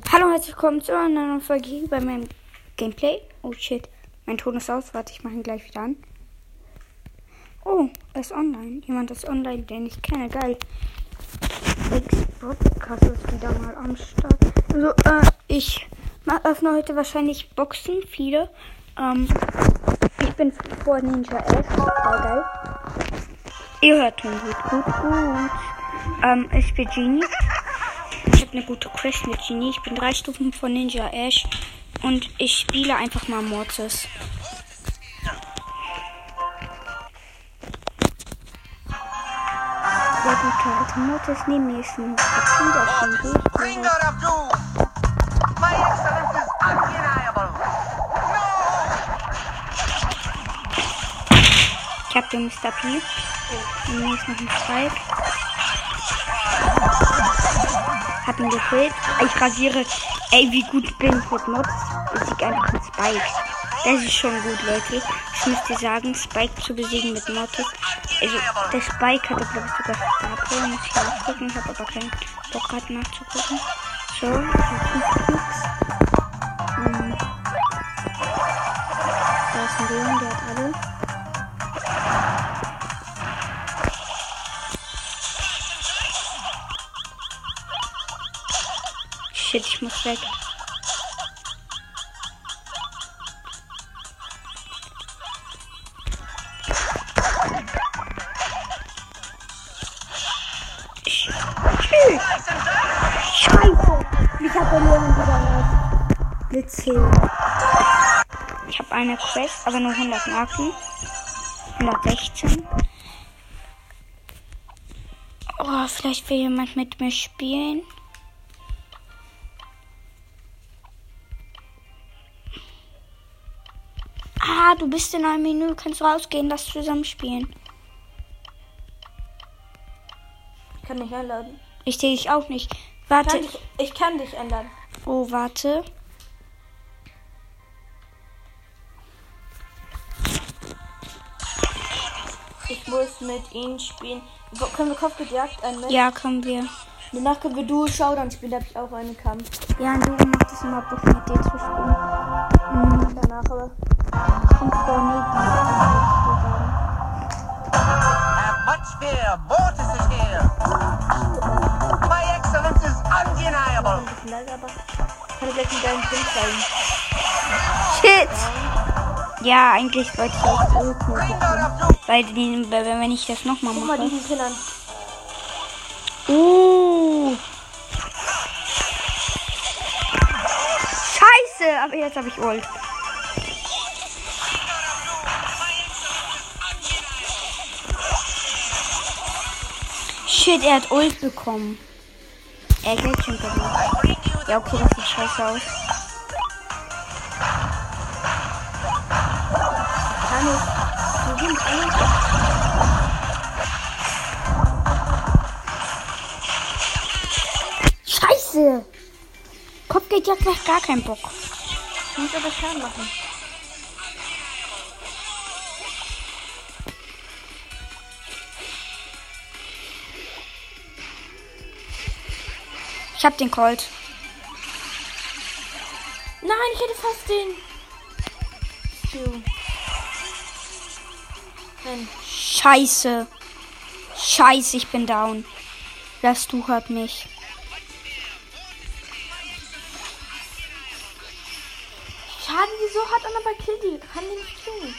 10. Hallo und herzlich willkommen zu einer neuen Folge bei meinem Gameplay. Oh shit, mein Ton ist aus. Warte, ich mache ihn gleich wieder an. Oh, er ist online. Jemand ist online, den ich kenne. Geil. X-Podcast ist wieder mal am Start. Also, äh, ich öffne heute wahrscheinlich Boxen, viele. Ähm, ich bin vor Ninja Ash. Voll geil. Ihr hört ihn gut, gut, gut. Ähm, ich bin Genie. Ich eine gute Quest mit Genie. Ich bin drei Stufen von Ninja Ash. Und ich spiele einfach mal Mortis. Der gute alte Mortis neben mir ist ein Papier, der ist schon durch. Bringer of Doom! My excellence is undeniable! Ich habe den Mr. P. Und mir ist noch ein Spike. Hab ihn gekillt. Ich rasiere. Ey, wie gut bin ich mit Mods? Ich sieg einfach mit Spike. Das ist schon gut, Leute. Ich müsste sagen, Spike zu besiegen mit Mods. Also, der Spike hatte, glaube ich, sogar Star. Muss ich nachgucken. Ich habe aber keinen Bock gerade nachzugucken. So. Hm. Da ist ein Leon, der hat alle. Ich muss weg. Ich habe eine Quest, aber nur 100 Marken. 116. Oh, vielleicht will jemand mit mir spielen. Ah, du bist in einem Menü. Kannst rausgehen, das zusammen spielen. Ich kann dich einladen. Ich sehe dich auch nicht. Warte. Kann ich, ich kann dich einladen. Oh, warte. Ich muss mit ihnen spielen. Können wir Kopfgejagt ein Match? Ja, können wir. Danach können wir Duo Showdown spielen. Da habe ich auch einen Kampf. Ja, und du macht es immer Bock mit dir zu spielen. Mhm. Danach aber. Shit! Ja, eigentlich wollte ich auch Doom! Weil die, weil wenn ich das nochmal Guck mal mache. diesen Kill an. Uh. Scheiße, aber jetzt habe ich Ult. Shit, er hat Ult bekommen. Er geht schon the Ja, okay, das sieht scheiße aus. Kann ich. Wir sind alle. Scheiße! Kopfgeldjagd macht gar keinen Bock. Ich muss aber Schaden machen. Ich hab den Colt. Nein, ich hätte fast den. Nein. Scheiße. Scheiße, ich bin down. Das du hat mich. Schaden, wieso hat er aber Kill die? Kann den nicht tun.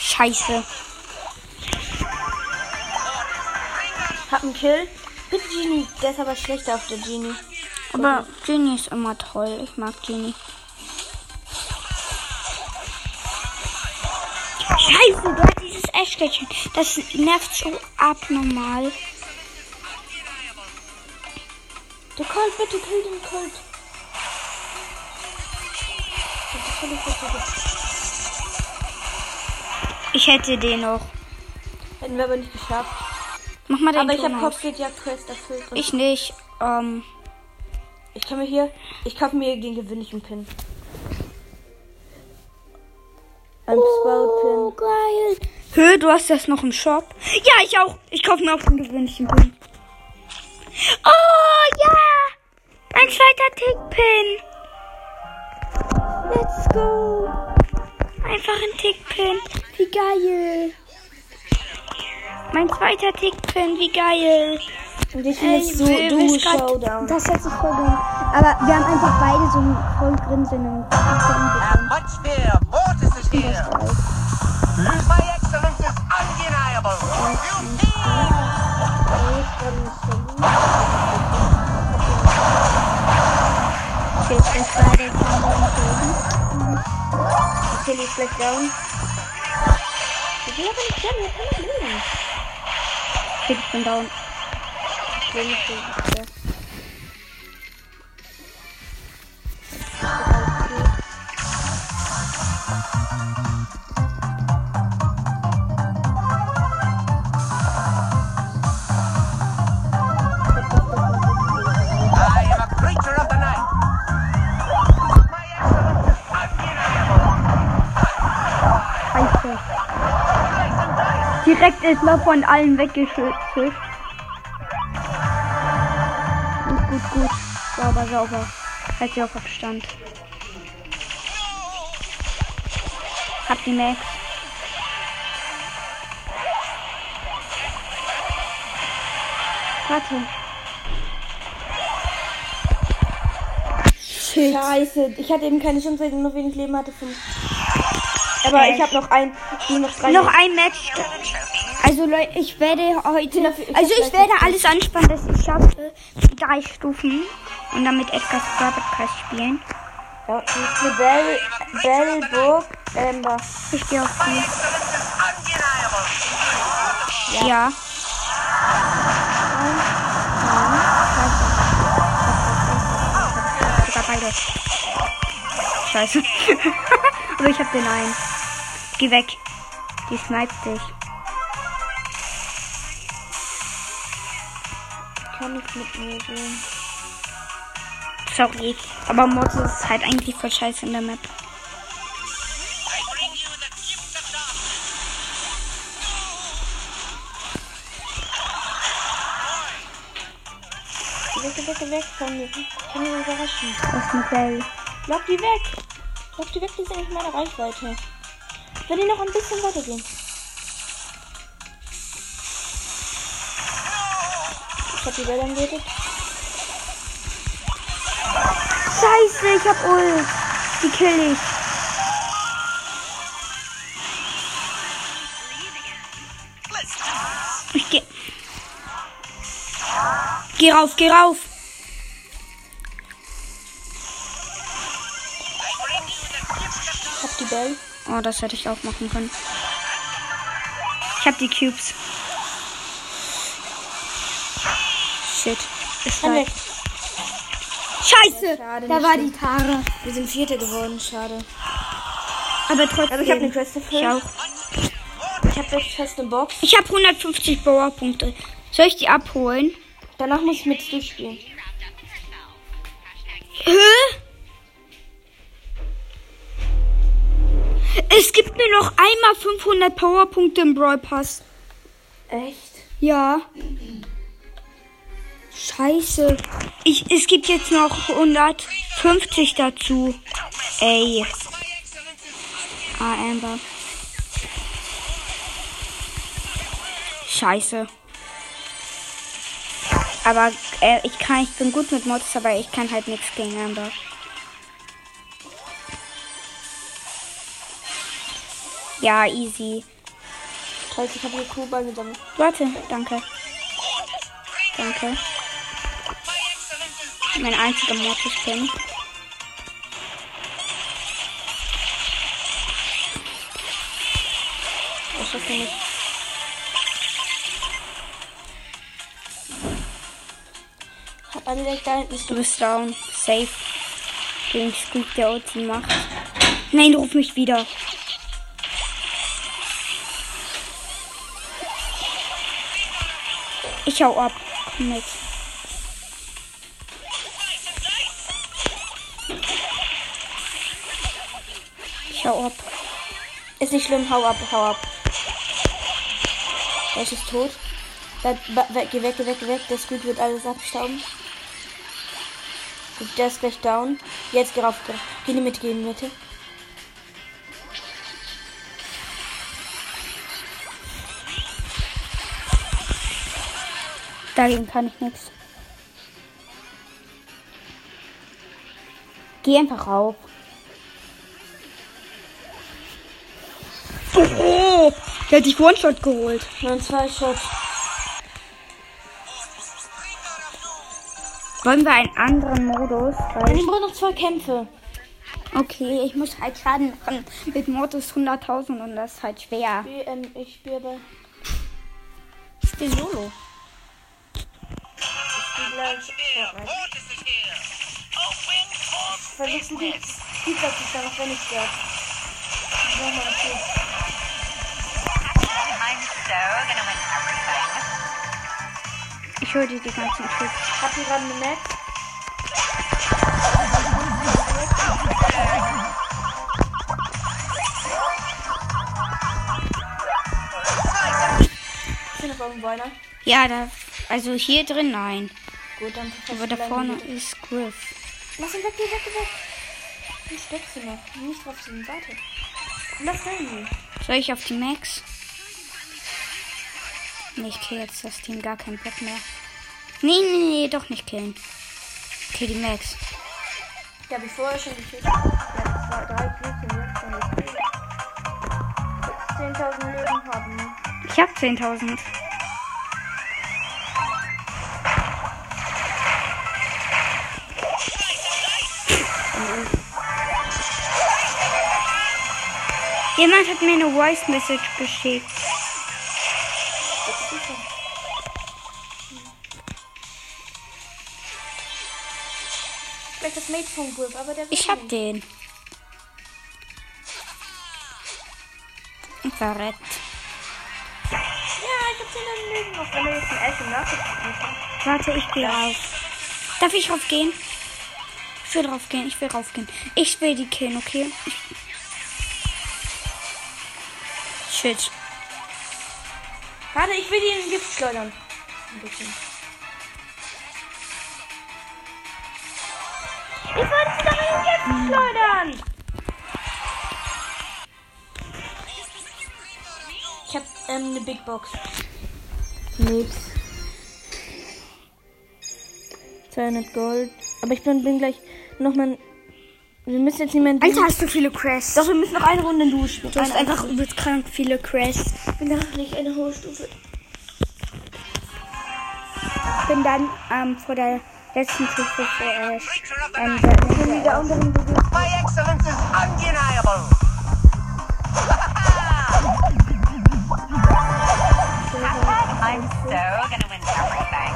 Scheiße. Hab einen Kill. Bitte Genie. Der ist aber schlechter auf der Genie. Aber Genie ist immer toll. Ich mag Genie. Scheiße, hast dieses Ashkätzchen. Das nervt so abnormal. Der Colt, bitte kill den Colt. Ich hätte den noch. Hätten wir aber nicht geschafft. Mach mal den Aber ich Ton habe aus. Kopfgeldjagd-Quest erfüllt. Ich nicht. Ähm, ich kann mir hier. Ich kaufe mir den gewöhnlichen Pin. Ein oh, Sprout-Pin. geil. Hö, du hast das noch im Shop? Ja, ich auch. Ich kaufe mir auch den gewöhnlichen Pin. Oh, ja! Ein zweiter Tickpin. Let's go. Einfach ein Tickpin. Wie geil. Mein zweiter Tickpin, wie geil. Und ich finde es so will- du will grad- Showdown. Das hört sich voll geil. Aber wir haben einfach beide so ein voll Grinsen im see? Das war der Okay, ist gleich down. Ich will aber nicht sterben, wir können nicht leben. Ich bin down. Ich will Direkt ist mal von allen weggeschützt. Gut, gut, gut. Sauber, sauber. Halt sie auf Abstand. Hab die Max. Warte. Scheiße, ich hatte eben keine Chance, weil ich noch wenig Leben hatte. Fünf. Aber ich habe noch ein, ich noch drei. Noch ein Match. Also Leute, ich werde heute, also ich werde alles anspannen, dass ich schaffe, drei Stufen und dann mit Edgar's Podcast spielen. Ja, das ist eine Bell, Bell, Burg, Amber. Ich gehe auf die. Undeniable. Ja. Sogar beide. Scheiße. Aber ich hab den einen. Geh weg. Die sniped dich. Mit mir gehen. Sorry. Aber Mortis ist halt eigentlich voll scheiße in der Map. Weg, geh weg, von mir. Ich kann mich überraschen. Das ist eine Bell. Lock die weg. Lock die weg, die sind nicht meine Reichweite. Wenn die noch ein bisschen weitergehen. Hab die Bälle angebetet. Scheiße, ich hab Ult. Die kill ich. Ich geh. Geh rauf, geh rauf. Ich hab die Bälle. Oh, das hätte ich auch machen können. Ich hab die Cubes. Shit. Scheiße! Schade, da war schlimm. die Tare. Wir sind Vierte geworden, schade. Aber trotzdem. Aber ich hab eine Quest dafür. Ich auch. Ich hab jetzt fest eine Box. Ich habe 150 Powerpunkte. Soll ich die abholen? Danach muss ich mit durchspielen. Hä? Es gibt nur noch einmal 500 Powerpunkte im Brawl Pass. Echt? Ja. Scheiße. Ich, es gibt jetzt noch 150 dazu. Ey. Ah, Amber. Scheiße. Aber äh, ich kann, ich bin gut mit Mods, aber ich kann halt nichts gegen Amber. Ja, easy. Scheiße, ich habe hier Kuhball gesammelt. Warte, danke. Danke. Mein einziger Mortis-Pin. Ich schaff nicht. Hab alle weg, da hinten ist Du bist down. Safe. Den Squeak der Ulti macht. Nein, ruf mich wieder. Ich hau ab. Komm mit. Ist nicht schlimm, hau ab, hau ab. Ash ist tot. Ba- weg, geh weg, geh weg, geh weg. Der Squid wird alles abstauben. Gut, Der ist gleich down. Jetzt geh rauf. Geh, rauf. geh in die geh in die Mitte. Dagegen kann ich nichts. Geh einfach rauf. Der hat sich One-Shot geholt. Nur zwei Shots. Wollen wir einen anderen Modus? Weil ich brauche noch zwei Kämpfe. okay, ich muss halt Schaden machen mit Modus 100.000 und das ist halt schwer. Ich, ähm, ich spiele aber. Ich spiele Solo. Ich spiele gleich. Fortnite. Mortis for Versuchen die Pizza zu stellen, auch wenn ich sterbe. Nochmal, okay. Ich höre dir die ganzen Tricks. Habt ihr gerade eine Max? Ist hier noch irgendwo einer? Ja, da, also hier drin nein. Gut, dann Aber da vorne ist Griff. Lass ihn weg, geh weg, geh weg. Du steckst ihn noch. Nicht drauf zu Warte. Lass rein. Soll ich auf die Max? Nee, ich kill jetzt das Team gar keinen Bock mehr. Nee, nee, nee, doch nicht killen. Okay, die Max. Die habe ich vorher schon gekillt. Ja, zwei, drei und jetzt schon gekillt. Jetzt 10.000 Leben haben. Ich hab 10.000. Jemand hat mir eine Voice Message geschickt. Mate von Griff, aber der Ich hab nicht. den. Und verreckt. Ja, ich hab 10.000 Leben noch. Wenn du jetzt ein Nachricht hast. Warte, ich gehe rauf. Darf ich raufgehen? Ich will raufgehen, ich will raufgehen. Ich will die killen, okay? Shit. Warte, ich will die in den Gift schleudern. Ein bisschen. Ich wollte sie doch in Gift schleudern! Ich hab ähm, eine Big Box. Nix. 200 Gold. Aber ich bin, bin gleich nochmal. Wir müssen jetzt in Alter, hast du viele Crashs. Doch, wir müssen noch eine Runde duschen. du hast einfach übelst krank viele Crashs. Ich bin noch nicht eine hohe Stufe. Ich bin dann ähm, vor der letzten Stufe für Ash. Creature of the Ähm, night. der Ich bin wieder unteren Bewegung. My excellence is undeniable. I'm so gonna win everything.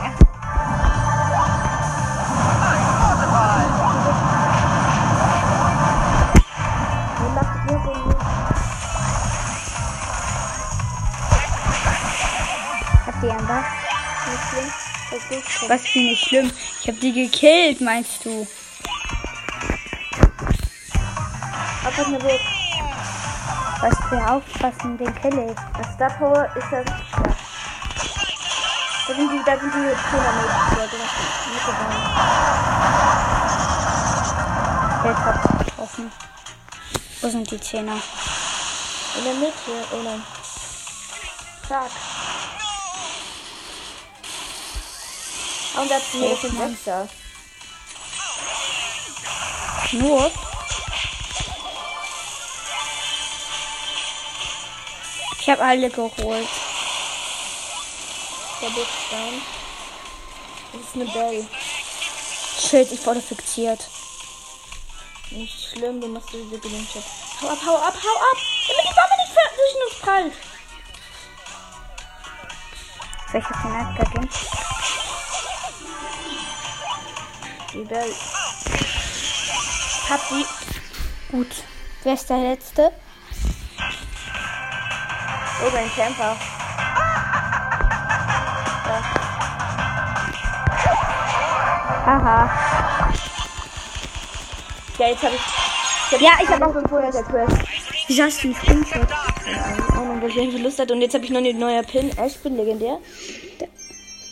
Ihr macht Was für nicht schlimm. Ich hab die gekillt, meinst du? Nur weg. Was für aufpassen, den kill ich. Das Star Power ist ja richtig stark. Da sind die, da sind die Zehner-Mädchen, Leute. Das mitgegangen. Der hat getroffen. Wo sind die Zehner? In der Mitte, oh nein. Zack. Und da ist Hilf ein. Sechser. Nur? Ich habe alle geholt. Der Big Down. Das ist eine Bell. Shit, ich wurde fixiert. Nicht schlimm, du machst diese Gewinnschrift. Hau ab, hau ab, hau ab! Damit die Bombe nicht durch uns prallt. Soll ich den Bell. Hab die. Gut. Wer ist der Letzte? Oh, ein Camper. Haha. Ja, jetzt hab ich. Ja, ich hab auch 500 der Quest. Wieso hast du Screenshot? Oh, Ahnung, weil ich irgendwie Lust hatte. Und jetzt habe ich noch eine neue Pin. Ash, bin legendär.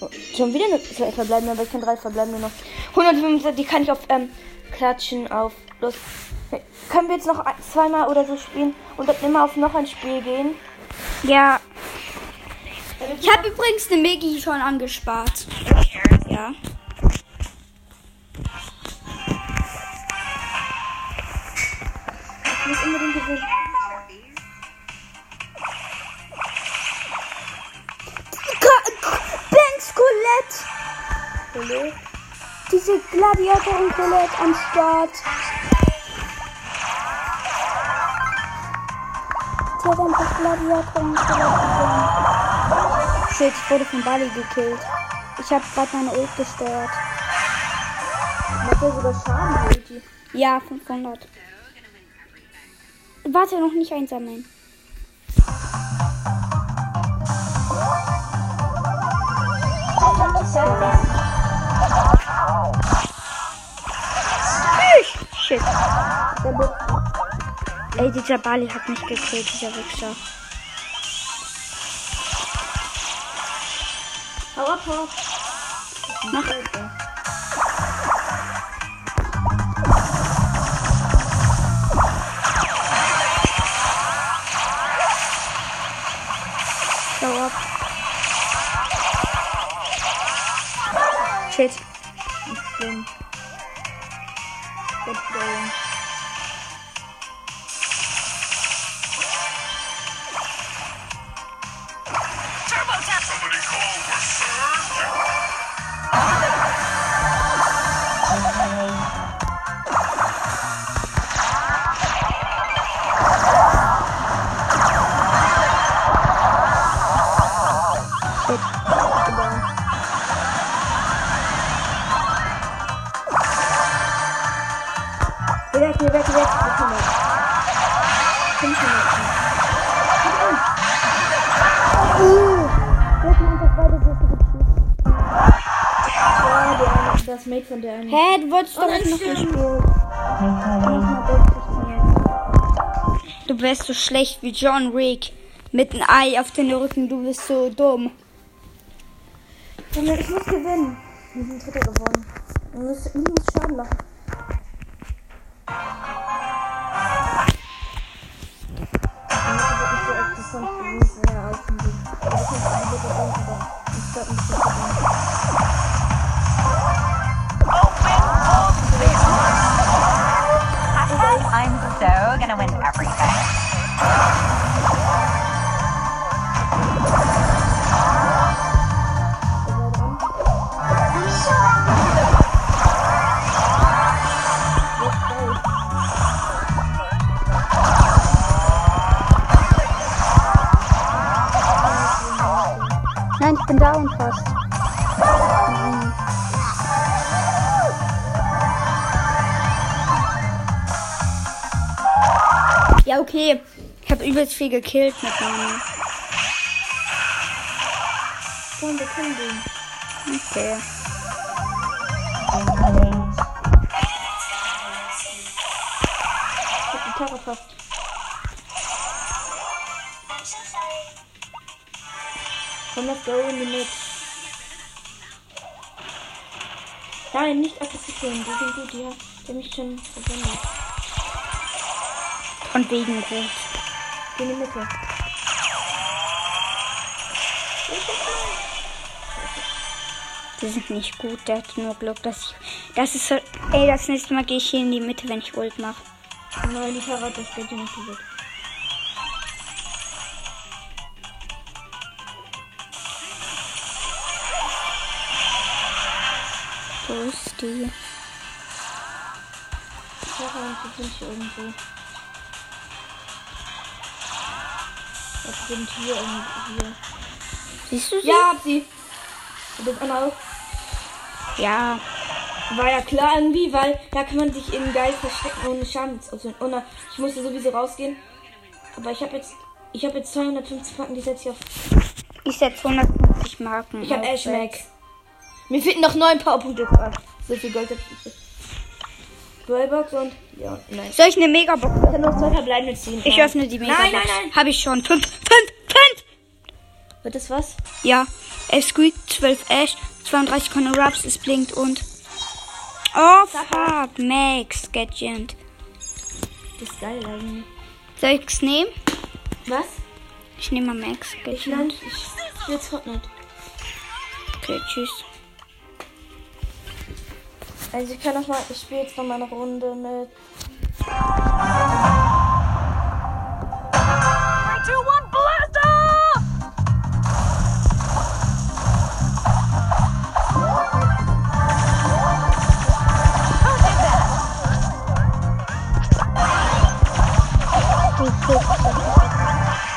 Oh, schon wieder eine verbleibende, aber ich kann drei verbleibende noch. 125, die kann ich auf ähm, Klatschen auf. Los. Können wir jetzt noch zweimal oder so spielen und dann immer auf noch ein Spiel gehen? Ja. Ich habe übrigens eine Megi schon angespart. Ja. Diese Gladiatorin Colette am Start. Sie hat einfach Gladiatorin Colette gewonnen. Shit, ich wurde von Bali gekillt. Ich habe gerade meine Ult gesteuert. Macht ja sogar Schaden, Ulti. Ja, 500. Warte, noch nicht einsammeln. Shit. Ey, dieser Bali hat mich gekillt, dieser Wichser. Hau ab, hau ab. Mach. Schau ab. Shit. Mate von der einen. Hä, du wolltest doch nein, noch gespielt. Du wärst so schlecht wie John Wick. Mit einem Ei auf den Rücken, du bist so dumm. Ich muss gewinnen. Wir sind Dritter geworden. Ich muss Schaden machen. Gonna win everything. Übelst viel gekillt mit meinem. Komm, wir können den. Okay. Ich hab die Tara fast. Komm, let's go in die Mix. Nein, nicht akzeptieren. Die sind gut, haben die haben mich schon verwendet. Von wegen gut. Geh in die Mitte. Die sind nicht gut, der hat nur Glück, dass ich. Das ist so. Ey, das nächste Mal gehe ich hier in die Mitte, wenn ich Ult mache. Nein, die Tara hat das Geld nicht gewählt. Wo ist die? Tara und die sind hier irgendwo. Ja, die sind hier irgendwie. Hier. Siehst du sie? Ja, hab sie. Und das andere auch. Ja. War ja klar irgendwie, weil da kann man sich eben geil verstecken ohne Schaden. Also, ohne, ich musste sowieso rausgehen. Aber ich habe jetzt, ich habe jetzt 250 Marken, die setze ich auf. Ich setze 150 Marken. Ich habe auf Ash Max. Mac. Mir fehlten noch 9 Powerpunkte. Ah, So viel Gold hab ich. Brawlbox und. Ja, nein. Soll ich eine Megabox? Ich kann noch zwei verbleibende ziehen. Ich öffne die Megabox. Nein, nein, nein. Habe ich schon. Fünf, fünf, fünf. Wird das was? Ja. 11 Squeak, 12 Ash, 32 Conor Ruffs, es blinkt und. Oh fuck, Max, Gadget. Das ist geil eigentlich. Soll ich's nehmen? Was? Ich nehme mal Max, Ich Gadget. Ich spiele jetzt Fortnite. Okay, tschüss. Also ich kann noch mal. Ich spiele jetzt noch mal eine Runde mit. 3, 2, 1, blast off! Who did that?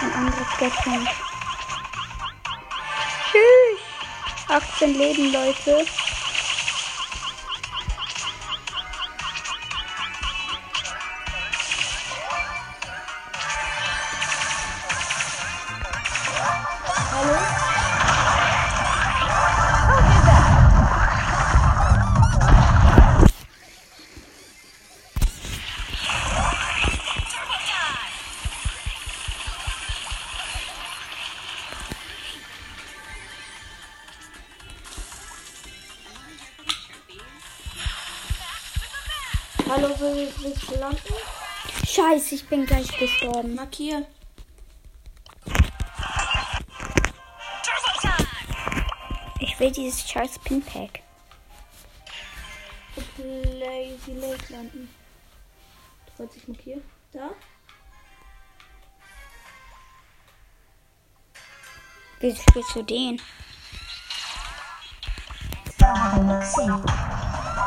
Ein anderes Gadget. Tschüss. 18 Leben, Leute. Scheiße, ich bin gleich gestorben. Markier. Ich will dieses scheiß Pinpack. Lazy Lake landen. Du wolltest ich markieren? Da? Wieso spielst du den?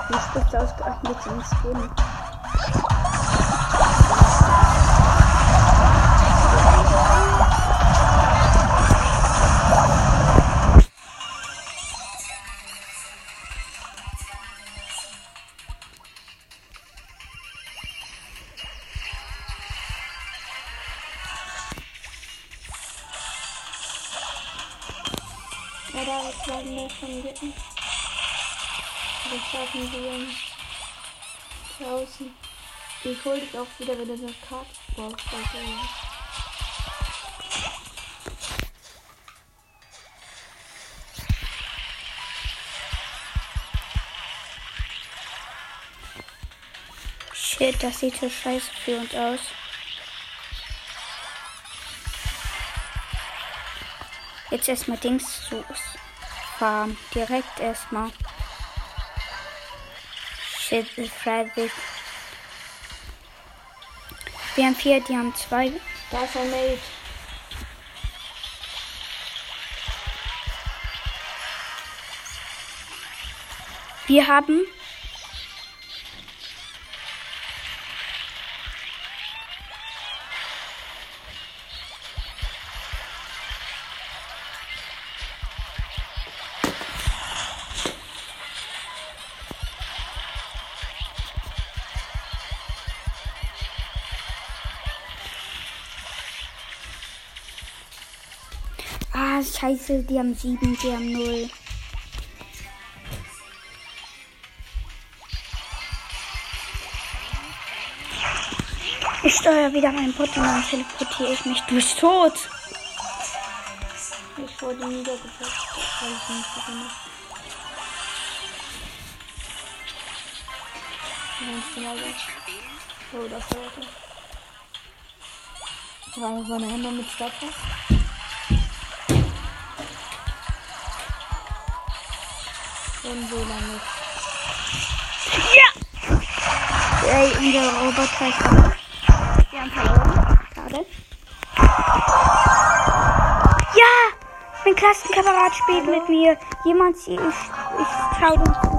Wie spielst du ausgerechnet den Skin? Mitten. Das schaffen wir draußen. Ich hol dich auch wieder, wenn du eine Karte brauchst. Also, ja. Shit, das sieht so scheiße für uns aus. Jetzt erstmal Dings zu fahren. Direkt erstmal. Shit, ist freiwillig. Wir haben vier, die haben zwei. Da ist ein Mate. Wir haben. Scheiße, die haben sieben, die haben null. Ich steuere wieder meinen Bot und teleportiere ich mich durchs Tod. Ich wurde niedergepackt. weil ich nicht gemacht Ganz genau das. Oh, das war. Drei meine Hände mit Stopper. Und so lange. Ey, unser Roboter ist verloren. Wir haben verloren. Schade. Ja! Mein Klassenkamerad spielt mit mir. Jemand, ich, ich schau dem zu.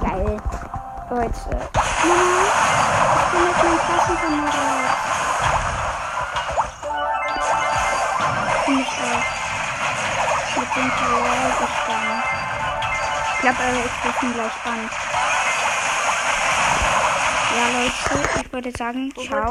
Geil. Leute. Nein, ich bin mit meinem Klassenkamerad. Ich auch. Mit dem Terror gespannt. Ich glaube, ist gleich an. Ja, Leute, ich würde sagen, ciao.